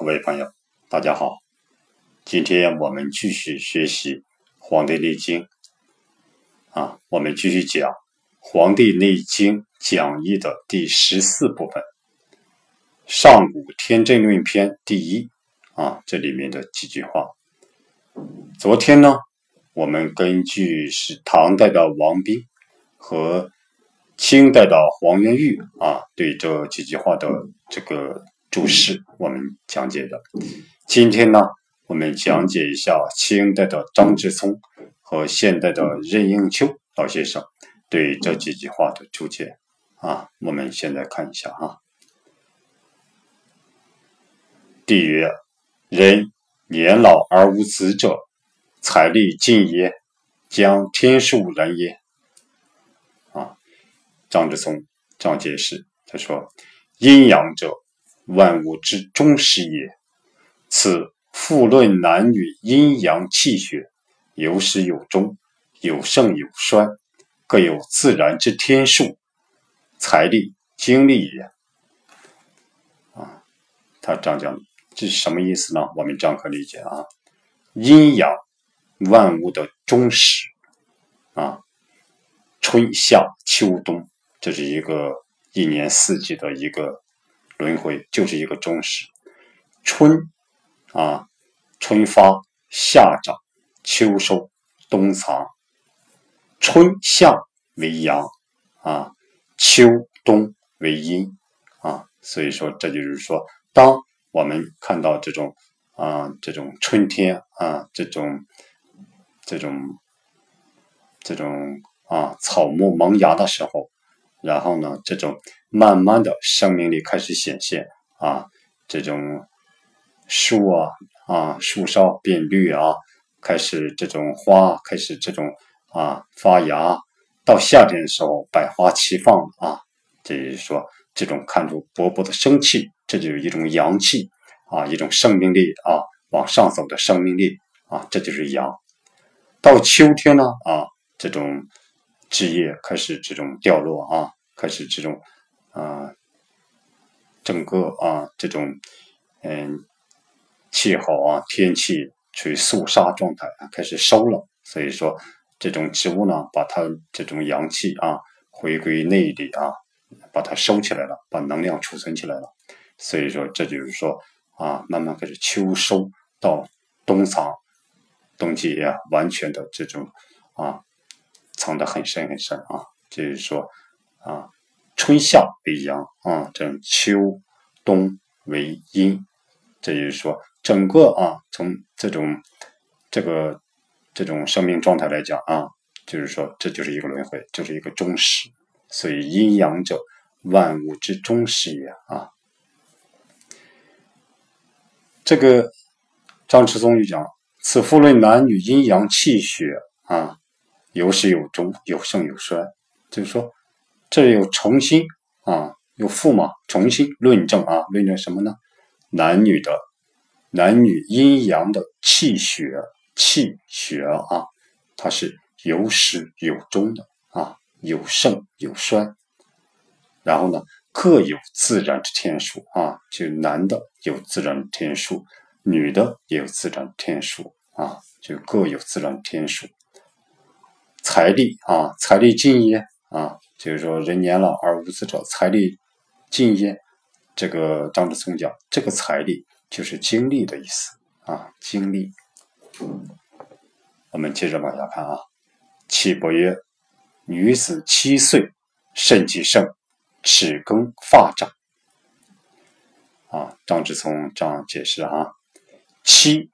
各位朋友，大家好。今天我们继续学习《黄帝内经》啊，我们继续讲《黄帝内经讲义》的第十四部分《上古天正论篇》第一啊，这里面的几句话。昨天呢，我们根据是唐代的王弼和清代的黄元玉啊，对这几句话的这个。注释我们讲解的，今天呢，我们讲解一下清代的张之聪和现代的任应秋老先生对这几句话的注解啊。我们现在看一下啊。帝曰：人年老而无子者，财力尽也，将天数人也。啊，张之聪这样解释，他说：阴阳者。万物之中始也。此复论男女阴阳气血，有始有终，有盛有衰，各有自然之天数，财力精力也。啊，他这样讲，这是什么意思呢？我们这样可理解啊：阴阳万物的终始啊，春夏秋冬，这是一个一年四季的一个。轮回就是一个终始，春啊，春发夏长，秋收冬藏，春夏为阳啊，秋冬为阴啊，所以说这就是说，当我们看到这种啊，这种春天啊，这种这种这种啊，草木萌芽的时候。然后呢，这种慢慢的生命力开始显现啊，这种树啊啊树梢变绿啊，开始这种花开始这种啊发芽，到夏天的时候百花齐放啊，这就是说这种看出勃勃的生气，这就是一种阳气啊，一种生命力啊往上走的生命力啊，这就是阳。到秋天呢啊，这种。枝叶开始这种掉落啊，开始这种啊，整个啊这种嗯气候啊天气处于肃杀状态啊，开始收了。所以说这种植物呢，把它这种阳气啊回归内里啊，把它收起来了，把能量储存起来了。所以说这就是说啊，慢慢开始秋收到冬藏，冬季啊完全的这种啊。藏得很深很深啊，就是说啊，春夏为阳啊，这秋冬为阴，这就是说整个啊，从这种这个这种生命状态来讲啊，就是说这就是一个轮回，就是一个终始。所以阴阳者，万物之终始也啊。这个张之松就讲，此复论男女阴阳气血啊。有始有终，有盛有衰，就是说，这又重新啊，又复嘛，重新论证啊，论证什么呢？男女的男女阴阳的气血气血啊，它是有始有终的啊，有盛有衰，然后呢，各有自然之天数啊，就男的有自然天数，女的也有自然天数啊，就各有自然天数。财力啊，财力尽也啊，就是说人年老而无子者，财力尽也。这个张志聪讲，这个财力就是精力的意思啊，精力。我们接着往下看啊，岐伯曰：女子七岁，肾气盛，齿更发长。啊，张志聪这样解释啊，七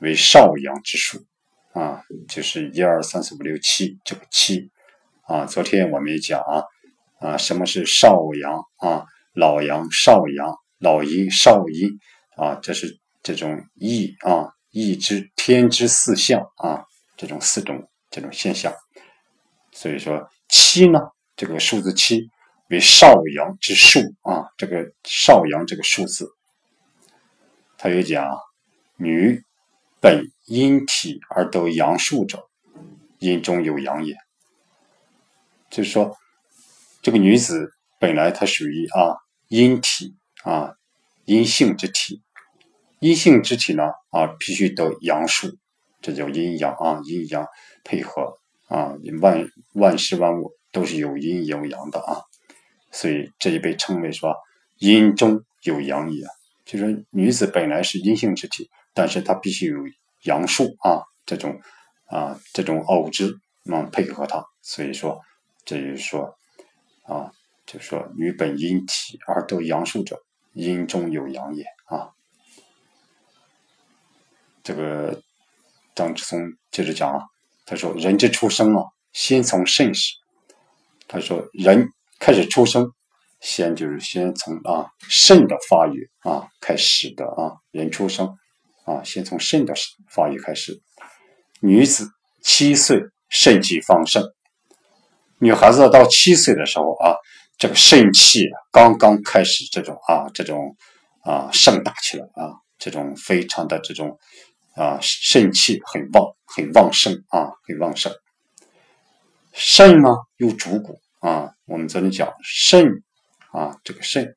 为少阳之数。啊，就是一二三四五六七这个七啊，昨天我们也讲啊啊，什么是少阳啊？老阳、少阳、老阴、少阴啊，这是这种易啊易之天之四象啊，这种四种这种现象。所以说七呢，这个数字七为少阳之数啊，这个少阳这个数字，他又讲女。本阴体而得阳数者，阴中有阳也。就是说，这个女子本来她属于啊阴体啊阴性之体，阴性之体呢啊，必须得阳数，这叫阴阳啊，阴阳配合啊，万万事万物都是有阴有阳的啊，所以这也被称为说阴中有阳也，就是女子本来是阴性之体，但是她必须有阳数啊，这种啊这种偶之能配合她，所以说这就是说啊，就说女本阴体而得阳数者，阴中有阳也啊。这个张志松接着讲啊，他说：“人之出生啊，先从肾始。他说，人开始出生，先就是先从啊肾的发育啊开始的啊。人出生啊，先从肾的发育开始。女子七岁肾气方盛，女孩子到七岁的时候啊，这个肾气刚刚开始这种啊这种啊盛大起来啊，这种非常的这种。”啊，肾气很旺，很旺盛啊，很旺盛。肾呢又主骨啊，我们昨天讲肾啊，这个肾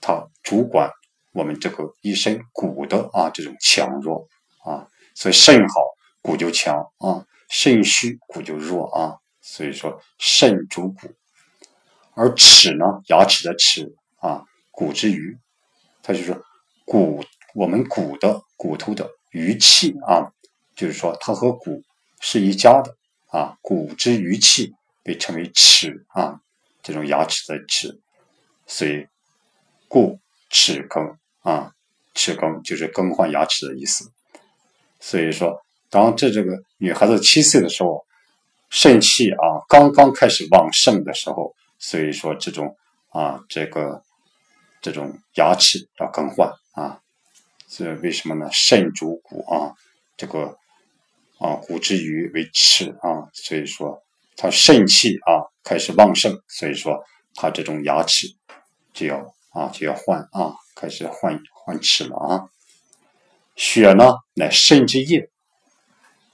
它主管我们这个一身骨的啊这种强弱啊，所以肾好骨就强啊，肾虚骨就弱啊，所以说肾主骨，而齿呢，牙齿的齿啊，骨之余，它就是骨，我们骨的骨头的。余气啊，就是说它和骨是一家的啊，骨之余气被称为齿啊，这种牙齿的齿，所以故齿更啊，齿更就是更换牙齿的意思。所以说，当这这个女孩子七岁的时候，肾气啊刚刚开始旺盛的时候，所以说这种啊这个这种牙齿要更换啊。这为什么呢？肾主骨啊，这个啊骨之余为齿啊，所以说它肾气啊开始旺盛，所以说它这种牙齿就要啊就要换啊，开始换换齿了啊。血呢乃肾之液，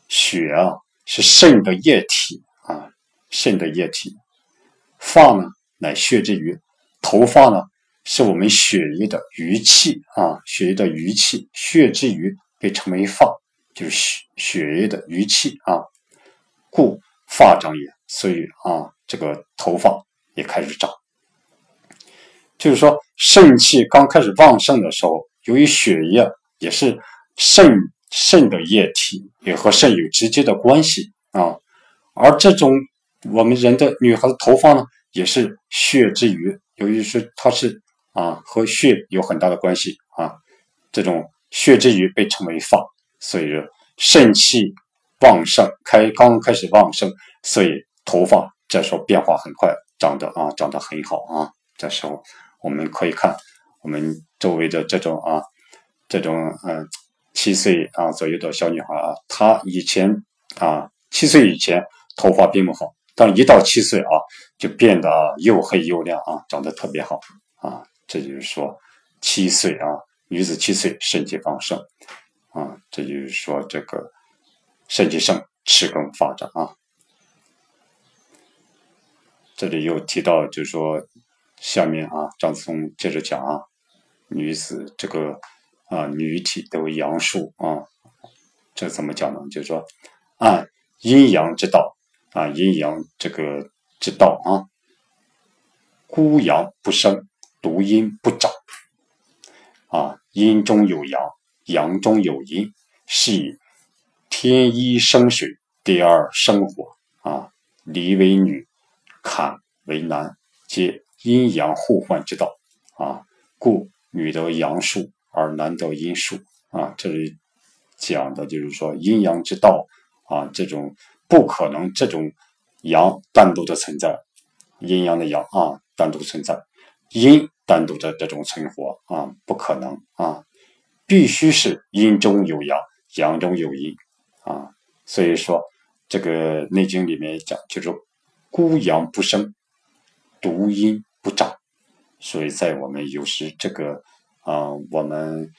血啊是肾的液体啊，肾的液体。发呢乃血之余，头发呢。是我们血液的余气啊，血液的余气，血之余被称为发，就是血血液的余气啊，故发长也。所以啊，这个头发也开始长。就是说，肾气刚开始旺盛的时候，由于血液也是肾肾的液体，也和肾有直接的关系啊。而这种我们人的女孩子头发呢，也是血之余，由于是它是。啊，和血有很大的关系啊，这种血之余被称为发，所以说肾气旺盛，开刚开始旺盛，所以头发这时候变化很快，长得啊长得很好啊。这时候我们可以看我们周围的这种啊，这种嗯七岁啊左右的小女孩啊，她以前啊七岁以前头发并不好，但一到七岁啊就变得又黑又亮啊，长得特别好啊。这就是说，七岁啊，女子七岁肾气旺盛啊，这就是说这个肾气盛，齿更发展啊。这里又提到，就是说下面啊，张子松接着讲啊，女子这个啊，女体都为阳数啊，这怎么讲呢？就是说按阴阳之道啊，阴阳这个之道啊，孤阳不生。独阴不长，啊，阴中有阳，阳中有阴，是以天一生水，第二生火，啊，离为女，坎为男，皆阴阳互换之道，啊，故女得阳数而难得阴数，啊，这里讲的就是说阴阳之道，啊，这种不可能这种阳单独的存在，阴阳的阳啊单独存在，阴。单独的这种存活啊，不可能啊，必须是阴中有阳，阳中有阴啊。所以说，这个《内经》里面讲，就是孤阳不生，独阴不长。所以在我们有时这个啊，我们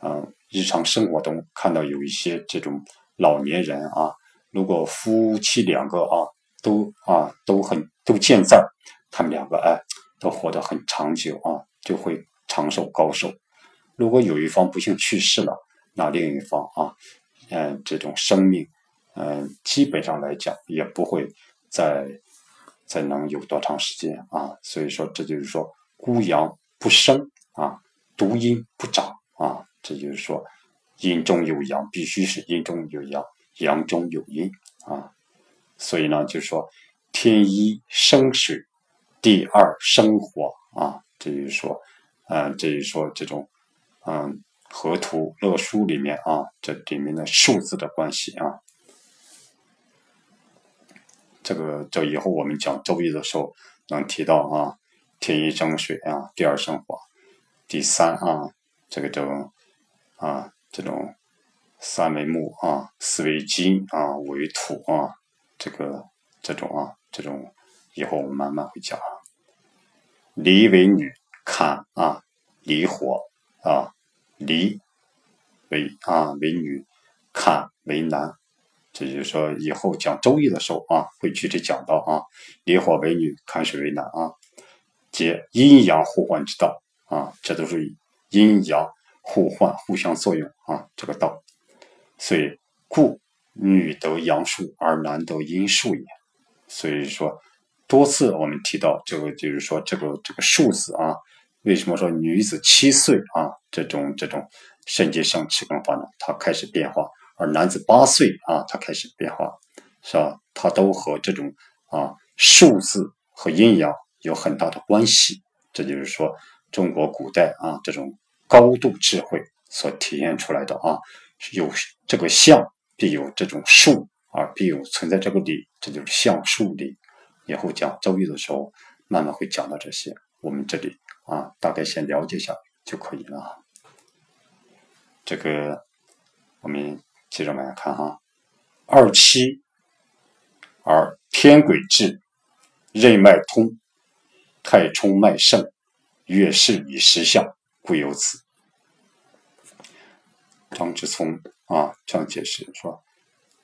啊日常生活中看到有一些这种老年人啊，如果夫妻两个啊都啊都很都健在，他们两个哎。都活得很长久啊，就会长寿高寿。如果有一方不幸去世了，那另一方啊，嗯，这种生命，嗯，基本上来讲也不会再再能有多长时间啊。所以说，这就是说孤阳不生啊，独阴不长啊。这就是说，阴中有阳，必须是阴中有阳，阳中有阴啊。所以呢，就是说，天一生水，地二生火啊。这就是说，嗯，这就是说这种，嗯，河图乐书里面啊，这里面的数字的关系啊。这个这以后我们讲周易的时候能提到啊，天一生水啊，地二生火，第三啊，这个叫啊，这种三为木啊，四为金啊，五为土啊。这个这种啊，这种以后我们慢慢会讲啊。离为女，坎啊，离火啊，离为啊为女，坎为男。这就是说，以后讲周易的时候啊，会具体讲到啊，离火为女，坎水为男啊，皆阴阳互换之道啊，这都是阴阳互换、互相作用啊，这个道。所以故。女得阳数而男得阴数也，所以说多次我们提到这个，就是说这个这个数字啊，为什么说女子七岁啊，这种这种肾结生气更发呢？它开始变化，而男子八岁啊，它开始变化，是吧？它都和这种啊数字和阴阳有很大的关系。这就是说中国古代啊这种高度智慧所体现出来的啊，有这个象。必有这种数啊，必有存在这个理，这就是象数理。以后讲周易的时候，慢慢会讲到这些。我们这里啊，大概先了解一下就可以了。这个我们接着往下看哈。二七而天癸至，任脉通，太冲脉盛，月事以时相，故有此。张之聪。啊，这样解释说，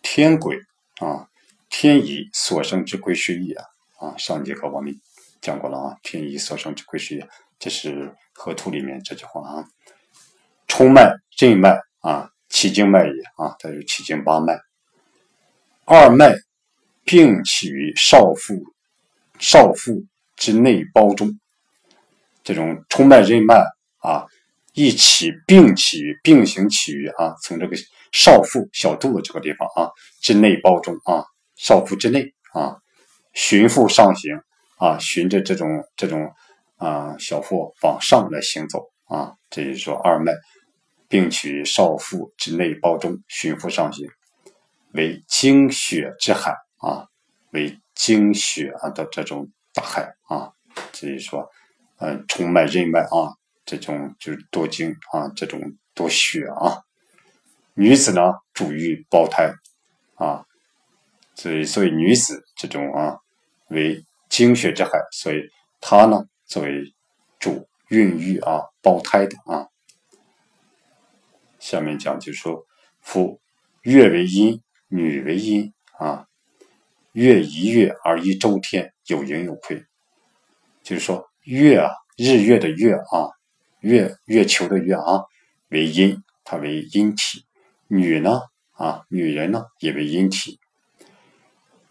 天鬼啊，天乙所生之癸戌也啊。上节课我们讲过了啊，天乙所生之癸戌也，这是河图里面这句话啊。冲脉、任脉啊，奇经脉也啊，它是奇经八脉。二脉并起于少腹，少腹之内包中，这种冲脉、任脉啊。一起并起并行起于啊，从这个少腹小肚子这个地方啊之内包中啊，少腹之内啊，循腹上行啊，循着这种这种啊小腹往上来行走啊，这就是说二脉并起于少腹之内包中，循腹上行，为精血之海啊，为精血啊的这种大海啊，所以说嗯，冲脉任脉啊。这种就是多精啊，这种多血啊。女子呢，主欲胞胎啊，所以所以女子这种啊，为精血之海，所以她呢作为主孕育啊胞胎的啊。下面讲就说，夫月为阴，女为阴啊，月一月而一周天，有盈有亏，就是说月啊，日月的月啊。月月球的月啊，为阴，它为阴体。女呢啊，女人呢也为阴体。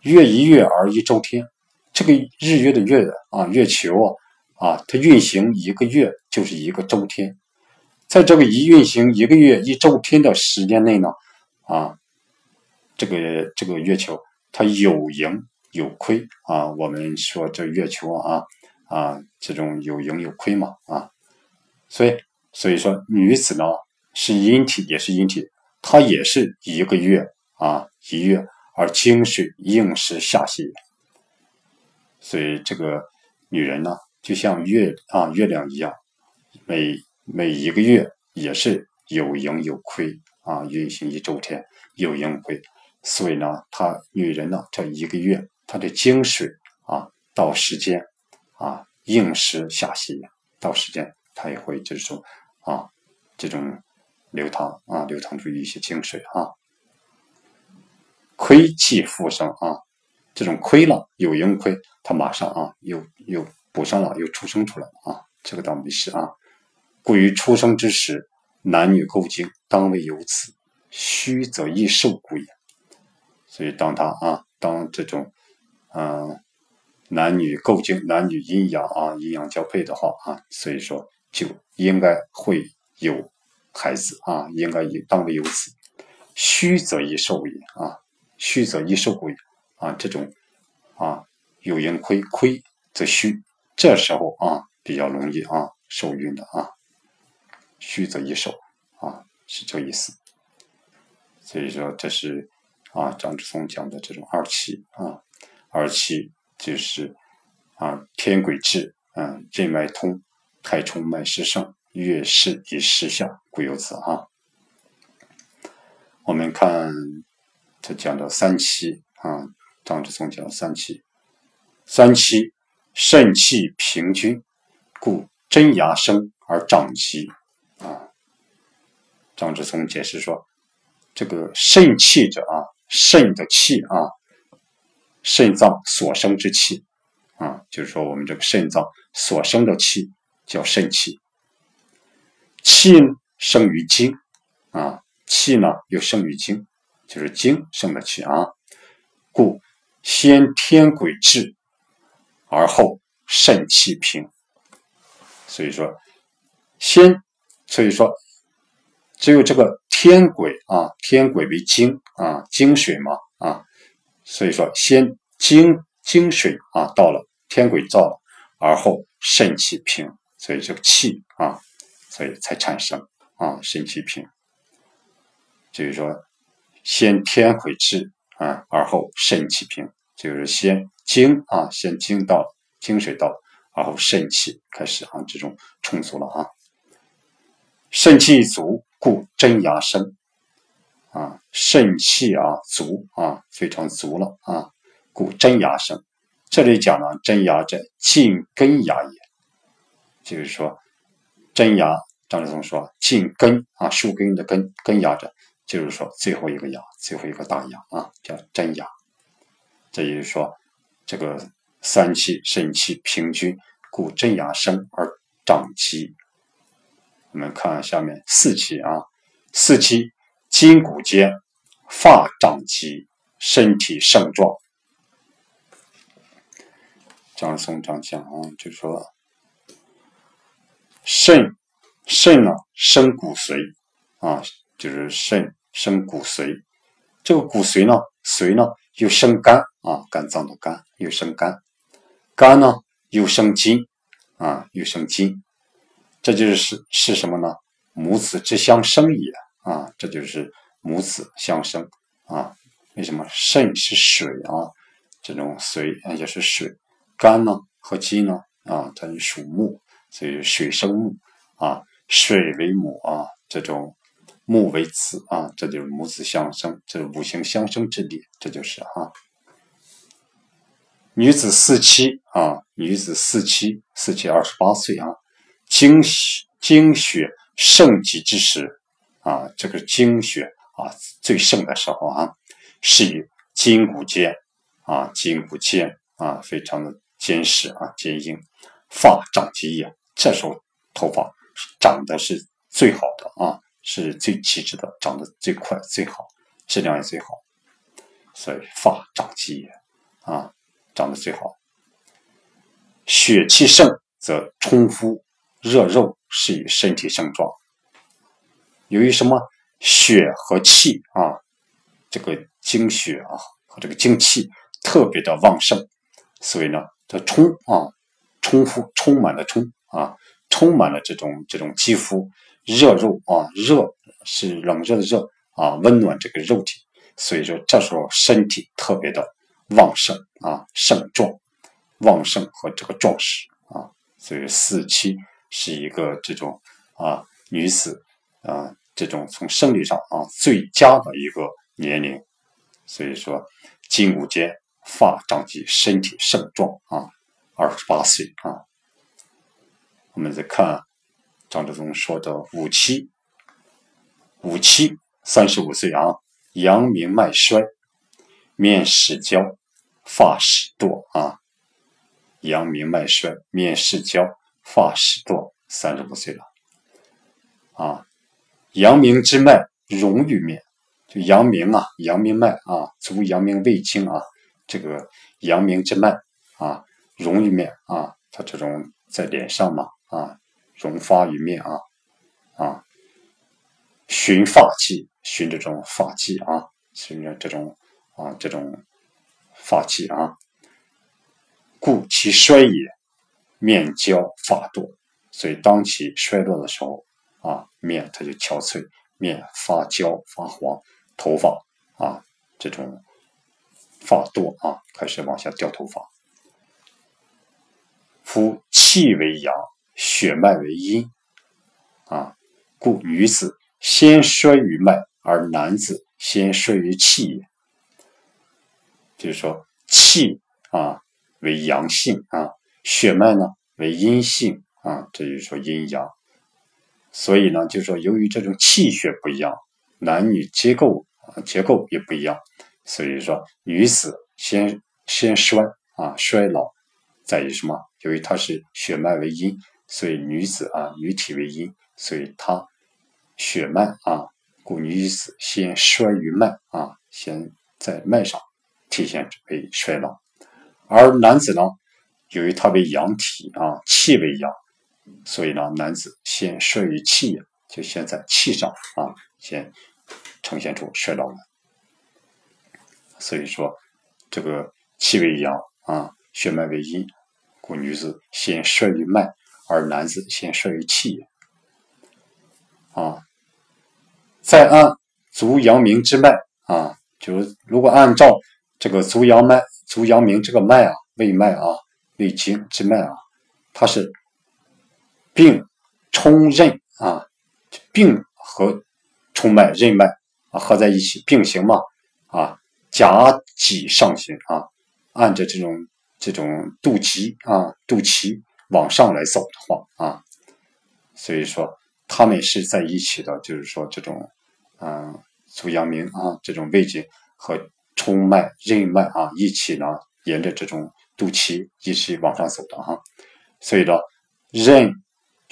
月一月而一周天，这个日月的月啊，月球啊啊，它运行一个月就是一个周天。在这个一运行一个月一周天的时间内呢啊，这个这个月球它有盈有亏啊。我们说这月球啊啊，这种有盈有亏嘛啊。所以，所以说女子呢是阴体，也是阴体，她也是一个月啊一月，而精水应时下泄。所以这个女人呢，就像月啊月亮一样，每每一个月也是有盈有亏啊，运行一周天有盈有亏。所以呢，她女人呢这一个月，她的精水啊到时间啊应时下泄，到时间。它也会就是说啊，这种流淌啊，流淌出一些清水啊。亏气复生啊，这种亏了有盈亏，它马上啊又又补上了，又出生出来了啊，这个倒没事啊。故于出生之时男女构经，当为有子，虚则易受故也。所以，当他啊，当这种嗯男女构经、男女阴阳啊阴阳交配的话啊，所以说就应该会有孩子啊，应该以当为有子。虚则易受也啊，虚则易受鬼啊，这种啊有盈亏，亏则虚，这时候啊比较容易啊受孕的啊，虚则易受啊，是这意思。所以说这是啊张志松讲的这种二期啊，二期就是啊天癸至，嗯任脉通，太冲脉失盛，月事以失下，故有子啊。我们看他讲到三七啊，张志松讲三七，三七肾气平均，故真牙生而长疾啊。张志松解释说，这个肾气者啊，肾的气啊，肾脏所生之气啊，就是说我们这个肾脏所生的气叫肾气，气生于精啊。气呢，又生于精，就是精生的气啊。故先天癸至，而后肾气平。所以说，先，所以说，只有这个天癸啊，天癸为精啊，精水嘛啊。所以说，先精精水啊到了，天癸到了，而后肾气平，所以这个气啊，所以才产生啊，肾气平。就是说，先天癸至啊，而后肾气平，就是先精啊，先精到精水到，而后肾气开始啊，这种充足了啊。肾气足，故真牙生啊，肾气啊足啊，非常足了啊，故真牙生。这里讲了真牙者，近根牙也，就是说真牙，张志松说近根啊，树根的根根牙者。就是说，最后一个牙，最后一个大牙啊，叫真牙。这也就是说，这个三气肾气平均，故真牙生而长肌。我们看下面四气啊，四气筋骨间，发长肌，身体盛壮。张松张讲啊，就说，肾肾呢生骨髓啊。就是肾生骨髓，这个骨髓呢，髓呢又生肝啊，肝脏的肝又生肝，肝呢又生筋啊，又生筋，这就是是什么呢？母子之相生也啊，这就是母子相生啊。为什么肾是水啊？这种髓也是水，肝呢和筋呢啊，它是属木，所以水生木啊，水为母啊，这种。木为子啊，这就是母子相生，这是五行相生之理，这就是哈。女子四七啊，女子四七，四七二十八岁啊，精精血盛极之时啊，这个精血啊最盛的时候啊，是以筋骨坚啊，筋骨坚啊，非常的坚实啊，坚硬，发长极也，这时候头发长得是最好的啊。是最极致的，长得最快、最好，质量也最好，所以发长肌也啊，长得最好。血气盛则充肤热肉，是以身体盛壮。由于什么血和气啊，这个精血啊和这个精气特别的旺盛，所以呢，它充啊充肤充满了充啊，充满了这种这种肌肤。热肉啊，热是冷热的热啊，温暖这个肉体，所以说这时候身体特别的旺盛啊，盛壮、旺盛和这个壮实啊，所以四七是一个这种啊女子啊这种从生理上啊最佳的一个年龄，所以说筋骨坚、发长肌、身体盛壮啊，二十八岁啊，我们再看。张志忠说的五七，五七三十五岁啊，阳明脉衰，面始焦，发始堕啊。阳明脉衰，面始焦，发始堕，三十五岁了啊。阳明之脉荣于面，就阳明啊，阳明脉啊，足阳明胃经啊，这个阳明之脉啊，荣于面啊，它这种在脸上嘛啊，荣发于面啊啊，寻发际，寻这种发际啊，寻着这种啊这种发际啊，故其衰也，面焦发堕，所以当其衰落的时候。啊，面它就憔悴，面发焦发黄，头发啊这种发多啊，开始往下掉头发。夫气为阳，血脉为阴啊，故女子先衰于脉，而男子先衰于气也。就是说，气啊为阳性啊，血脉呢为阴性啊，这就是说阴阳。所以呢，就是说，由于这种气血不一样，男女结构啊结构也不一样，所以说女子先先衰啊衰老，在于什么？由于它是血脉为阴，所以女子啊女体为阴，所以她血脉啊，故女子先衰于脉啊，先在脉上体现为衰老，而男子呢，由于他为阳体啊，气为阳。所以呢，男子先摄于气，就先在气上啊，先呈现出衰老来。所以说，这个气为阳啊，血脉为阴，故女子先摄于脉，而男子先摄于气。啊，再按足阳明之脉啊，就是如果按照这个足阳脉、足阳明这个脉啊，胃脉啊、胃经之脉啊，它是。并冲任啊，并和冲脉任脉啊合在一起并行嘛啊，夹脊上行啊，按着这种这种肚脐啊肚脐往上来走的话啊，所以说他们是在一起的，就是说这种嗯足阳明啊这种位置和冲脉任脉啊一起呢，沿着这种肚脐一起往上走的哈，所以说任。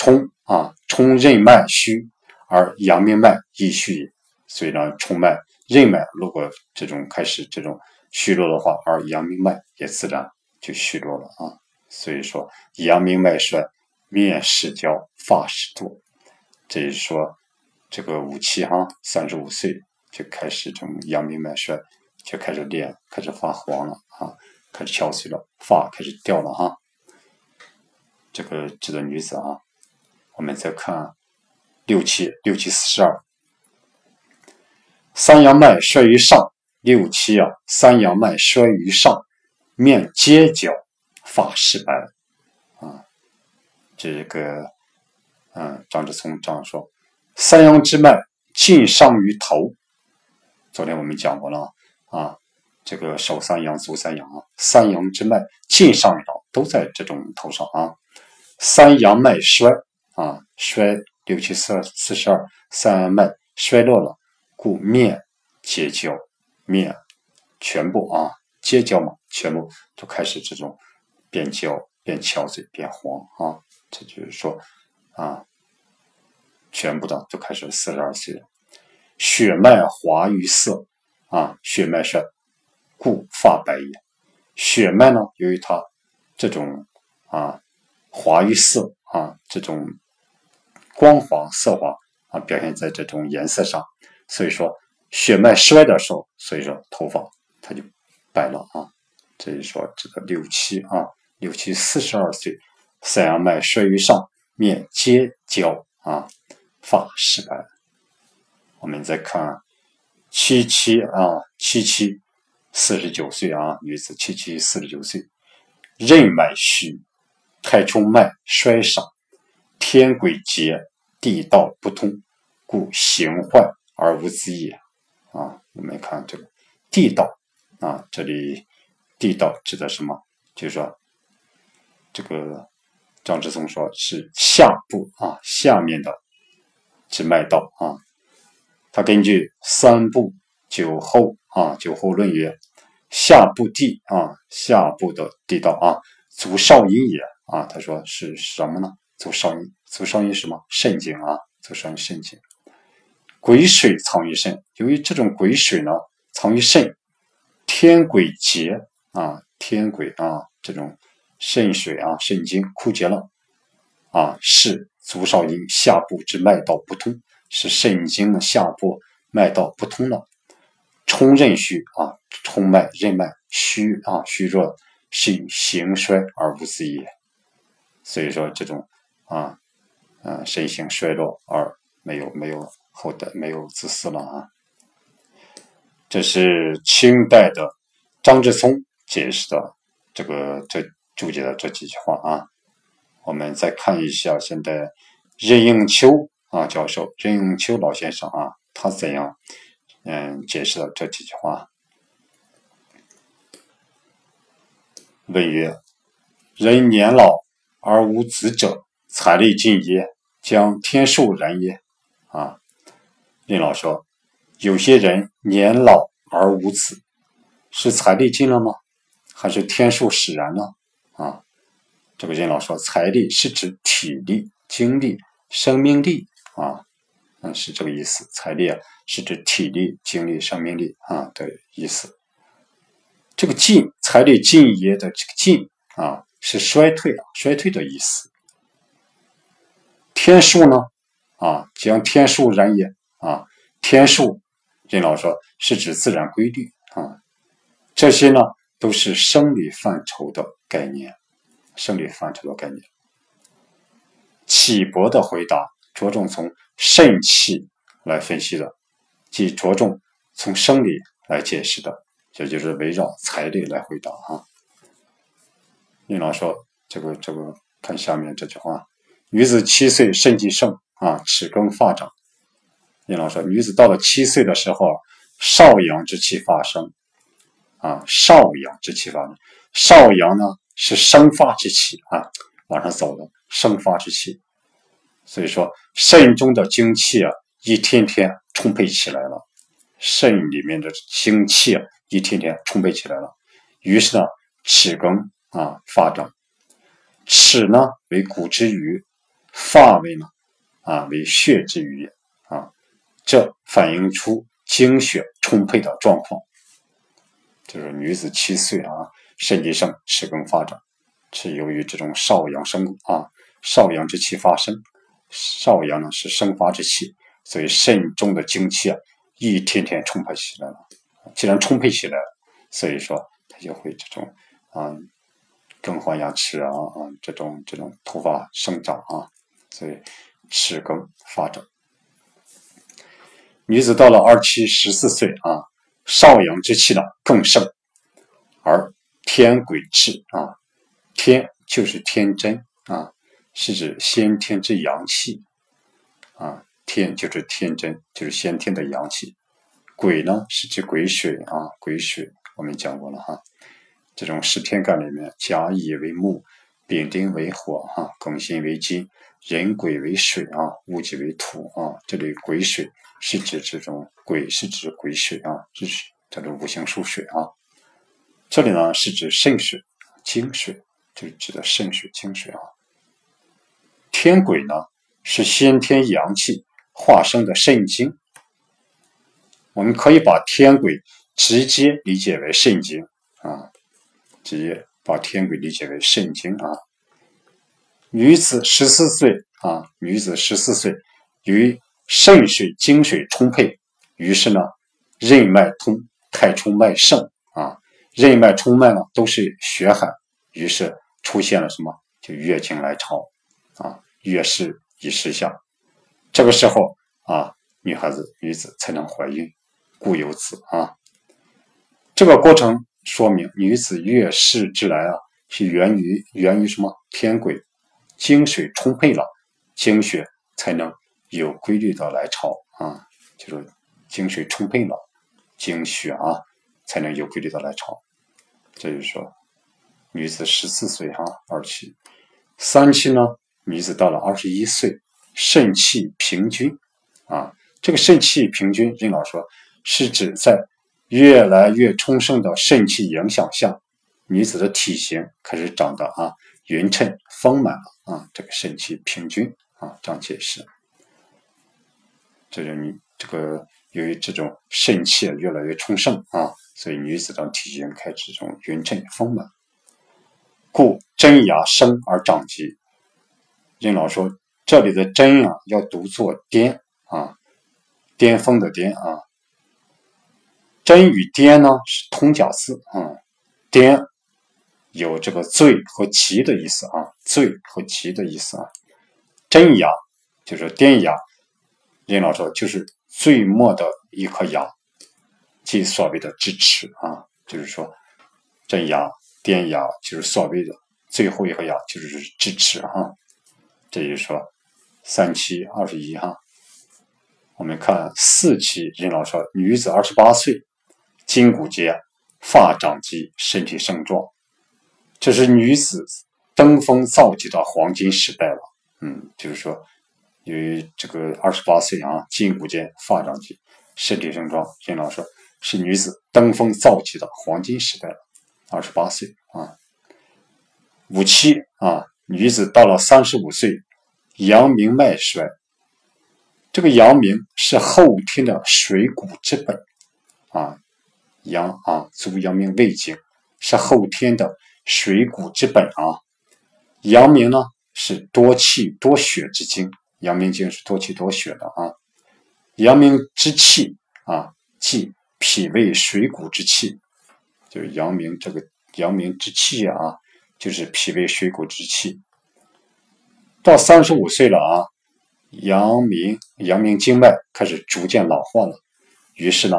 冲啊，冲任脉虚，而阳明脉亦虚也。所以呢，冲脉、任脉如果这种开始这种虚弱的话，而阳明脉也自然就虚弱了啊。所以说，阳明脉衰，面始焦，发始多。这是说，这个五七哈，三十五岁就开始这种阳明脉衰，就开始脸开始发黄了啊，开始憔悴了，发开始掉了哈。这个指的女子啊。我们再看六七六七四十二，三阳脉衰于上，六七啊，三阳脉衰于上，面皆角，发赤白啊。这个嗯，张志聪这样说：三阳之脉尽上于头。昨天我们讲过了啊，啊这个手三阳、足三阳啊，三阳之脉尽上于头，都在这种头上啊。三阳脉衰。啊，衰六七四四十二，三脉衰落了，故面结焦，面全部啊结焦嘛，全部都开始这种变焦、变憔悴、变黄啊。这就是说啊，全部的都开始四十二岁了。血脉滑于色啊，血脉衰，故发白也。血脉呢，由于它这种啊滑于色啊这种。光滑色滑啊，表现在这种颜色上，所以说血脉衰的时候，所以说头发它就白了啊。这就说这个六七啊，六七四十二岁，三阳脉衰于上，面皆焦啊，发失白。我们再看七七啊，七七四十九岁啊，女子七七四十九岁，任脉虚，太冲脉衰少。天鬼结，地道不通，故形坏而无子也。啊，我们看这个地道啊，这里地道指的什么？就是说，这个张之松说是下部啊，下面的之脉道啊。他根据三部九候啊，九候论曰：下部地啊，下部的地道啊，足少阴也啊。他说是什么呢？足少阴，足少阴什么？肾经啊，足少阴肾经。癸水藏于肾，由于这种癸水呢藏于肾，天癸竭啊，天癸啊，这种肾水啊，肾经枯竭了啊，是足少阴下部之脉道不通，是肾经的下部脉道不通了，冲任虚啊，冲脉任脉虚啊，虚弱，是形衰而无子也。所以说这种啊，嗯，身形衰弱而没有没有后代，没有子嗣了啊。这是清代的张志聪解释的这个这注解的这几句话啊。我们再看一下现在任应秋啊教授任应秋老先生啊，他怎样嗯解释的这几句话？问曰：人年老。而无子者，财力尽也，将天数然也。啊，林老说，有些人年老而无子，是财力尽了吗？还是天数使然呢？啊，这个任老说，财力是指体力、精力、生命力啊，嗯，是这个意思。财力啊，是指体力、精力、生命力啊的意思。这个尽，财力尽也的这个尽啊。是衰退啊，衰退的意思。天数呢？啊，将天数然也啊。天数，任老说是指自然规律啊。这些呢，都是生理范畴的概念，生理范畴的概念。启博的回答着重从肾气来分析的，即着重从生理来解释的，这就是围绕财力来回答啊。林老说：“这个这个，看下面这句话：女子七岁肾气盛啊，齿更发长。林老说，女子到了七岁的时候，少阳之气发生啊，少阳之气发生。少阳呢是生发之气啊，往上走的生发之气。所以说，肾中的精气啊，一天天充沛起来了，肾里面的精气啊，一天天充沛起来了。于是呢，齿更。”啊，发展，齿呢为骨之余，发为呢啊为血之余啊，这反映出精血充沛的状况。就是女子七岁啊，肾气盛，齿更发展，是由于这种少阳生啊，少阳之气发生，少阳呢是生发之气，所以肾中的精气啊一天天充沛起来了。既然充沛起来了，所以说它就会这种啊。更换牙齿啊啊，这种这种头发生长啊，所以齿更发展。女子到了二七十四岁啊，少阳之气呢更盛，而天癸至啊，天就是天真啊，是指先天之阳气啊，天就是天真，就是先天的阳气。癸呢是指癸水啊，癸水我们讲过了哈。这种十天干里面，甲乙为木，丙丁为火，哈，庚辛为金，壬癸为水啊，戊己为土啊。这里癸水是指这种癸是指癸水啊，这是指这种五行属水啊。这里呢是指肾水、精水，就是指的肾水、精水啊。天癸呢是先天阳气化生的肾精，我们可以把天癸直接理解为肾精啊。直接把天癸理解为肾经啊。女子十四岁啊，女子十四岁，与肾水、精水充沛，于是呢，任脉通，太冲脉盛啊。任脉冲脉呢，都是血海，于是出现了什么？就月经来潮啊，月事已失下。这个时候啊，女孩子、女子才能怀孕，故有子啊。这个过程。说明女子月事之来啊，是源于源于什么？天癸，精水充沛了，精血才能有规律的来潮啊，就是精水充沛了，精血啊才能有规律的来潮。这就是说，女子十四岁哈，二期，三期呢，女子到了二十一岁，肾气平均啊，这个肾气平均，任老说是指在。越来越充盛的肾气影响下，女子的体型开始长得啊匀称丰满了啊，这个肾气平均啊，这样解释。这就你这个由于这种肾气越来越充盛啊，所以女子的体型开始这种匀称丰满。故真牙生而长疾。任老说，这里的真啊，要读作巅啊，巅峰的巅啊。真与颠呢是通假字啊，颠有这个最和奇的意思啊，最和奇的意思啊。真牙就是颠牙，任老说就是最末的一颗牙，即所谓的智齿啊，就是说真牙。颠牙就是所谓的最后一个牙，就是智齿哈。这就是说三七二十一哈。我们看四期，任老说女子二十八岁，筋骨结，发长肌，身体盛壮，这是女子登峰造极的黄金时代了。嗯，就是说由于这个二十八岁啊，筋骨结，发长肌，身体盛壮，金老说是女子登峰造极的黄金时代了。二十八岁啊，五七啊，女子到了三十五岁，阳明脉衰。这个阳明是后天的水谷之本啊，阳啊，足阳明胃经是后天的水谷之本啊。阳明呢是多气多血之经，阳明经是多气多血的啊。阳明之气啊，即脾胃水谷之气。就是阳明这个阳明之气啊，就是脾胃水谷之气。到三十五岁了啊，阳明阳明经脉开始逐渐老化了，于是呢，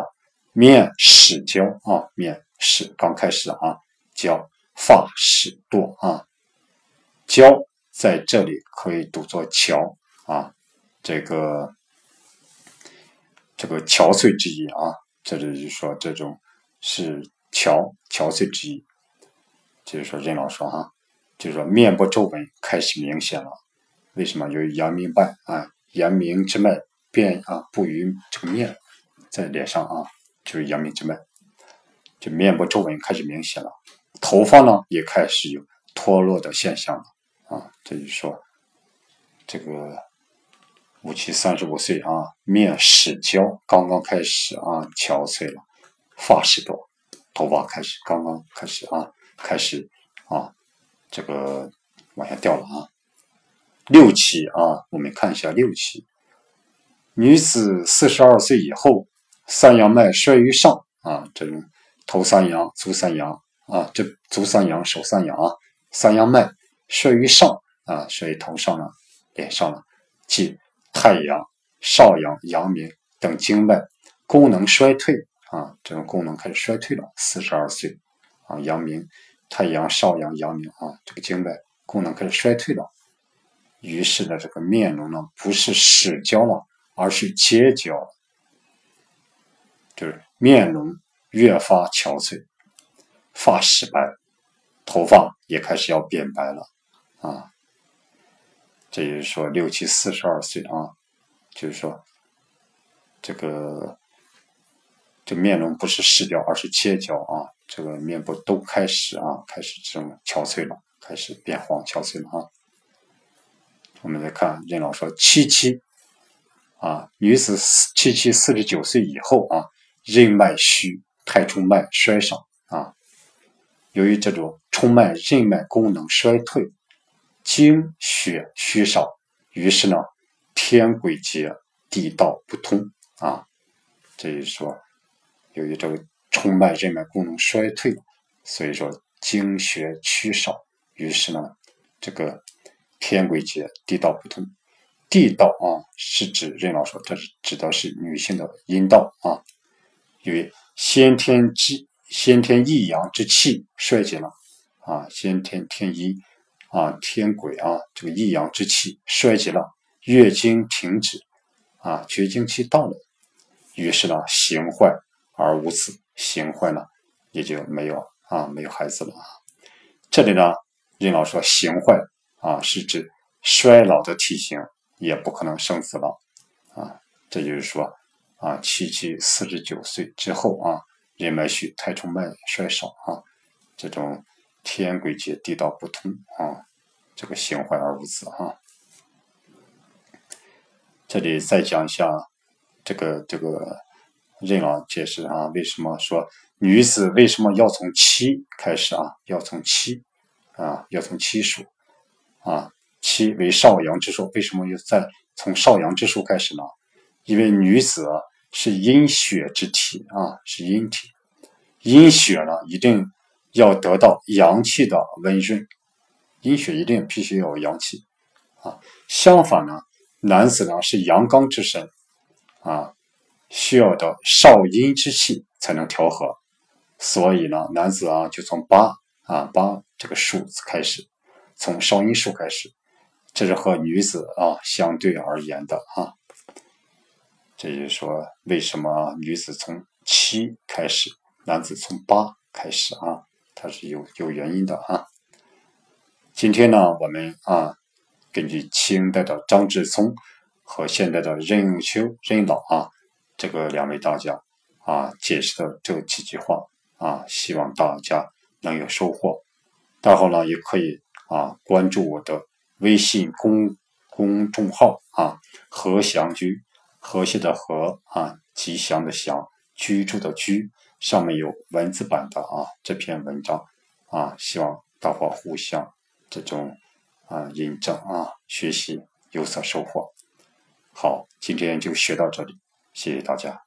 面始焦啊，面始刚开始啊，焦发始堕啊，焦在这里可以读作憔啊，这个这个憔悴之意啊，这里就说这种是。憔憔悴之意，就是说任老说哈，就是说面部皱纹开始明显了。为什么？由于阳明脉啊，阳明之脉变啊不于这个面，在脸上啊，就是阳明之脉，就面部皱纹开始明显了。头发呢也开始有脱落的现象了啊。这就说这个五七三十五岁啊，面始焦，刚刚开始啊，憔悴了，发始多。头发开始刚刚开始啊，开始啊，这个往下掉了啊。六期啊，我们看一下六期。女子四十二岁以后，三阳脉衰于上啊，这种头三阳、足三阳啊，这足三阳、手三阳啊，三阳脉衰于上啊，衰于头上了、脸上了，即太阳、少阳、阳明等经脉功能衰退。啊，这种功能开始衰退了。四十二岁，啊，阳明、太阳、少阳、阳明啊，这个经脉功能开始衰退了。于是呢，这个面容呢，不是始焦了，而是结焦，就是面容越发憔悴，发始白，头发也开始要变白了。啊，这就是说，六七四十二岁啊，就是说这个。这面容不是失焦，而是切焦啊！这个面部都开始啊，开始这种憔悴了，开始变黄、憔悴了啊。我们再看任老说七七啊，女子七七四十九岁以后啊，任脉虚，太冲脉衰少啊。由于这种冲脉、任脉功能衰退，精血虚少，于是呢，天鬼结，地道不通啊。这就说。由于这个冲脉、任脉功能衰退，所以说精血虚少，于是呢，这个天鬼结、地道不通。地道啊，是指任老说，这是指的是女性的阴道啊。因为先天之先天一阳之气衰竭了啊，先天天一啊，天鬼啊，这个一阳之气衰竭了，月经停止啊，绝经期到了，于是呢，形坏。而无子，形坏了，也就没有啊，没有孩子了啊。这里呢，任老说形坏啊，是指衰老的体型，也不可能生子了啊。这就是说啊，七七四十九岁之后啊，任脉虚，太冲脉衰少啊，这种天鬼结，地道不通啊，这个形坏而无子啊。这里再讲一下这个这个任老解释啊，为什么说女子为什么要从七开始啊？要从七啊，要从七数啊，七为少阳之数，为什么要在从少阳之数开始呢？因为女子是阴血之体啊，是阴体，阴血呢一定要得到阳气的温润，阴血一定必须要有阳气啊。相反呢，男子呢是阳刚之身啊，需要的少阴之气才能调和，所以呢，男子啊就从八啊八这个数字开始，从少阴数开始，这是和女子啊相对而言的啊。这就是说，为什么女子从七开始，男子从八开始啊？它是有有原因的啊。今天呢，我们啊，根据清代的张志聪和现代的任永秋、任老啊，这个两位大家啊解释的这几句话啊，希望大家能有收获。大伙呢也可以啊关注我的微信公公众号啊，何祥居。和谐的和啊，吉祥的祥，居住的居，上面有文字版的啊这篇文章啊，希望大伙互相这种啊印证啊学习有所收获。好，今天就学到这里，谢谢大家。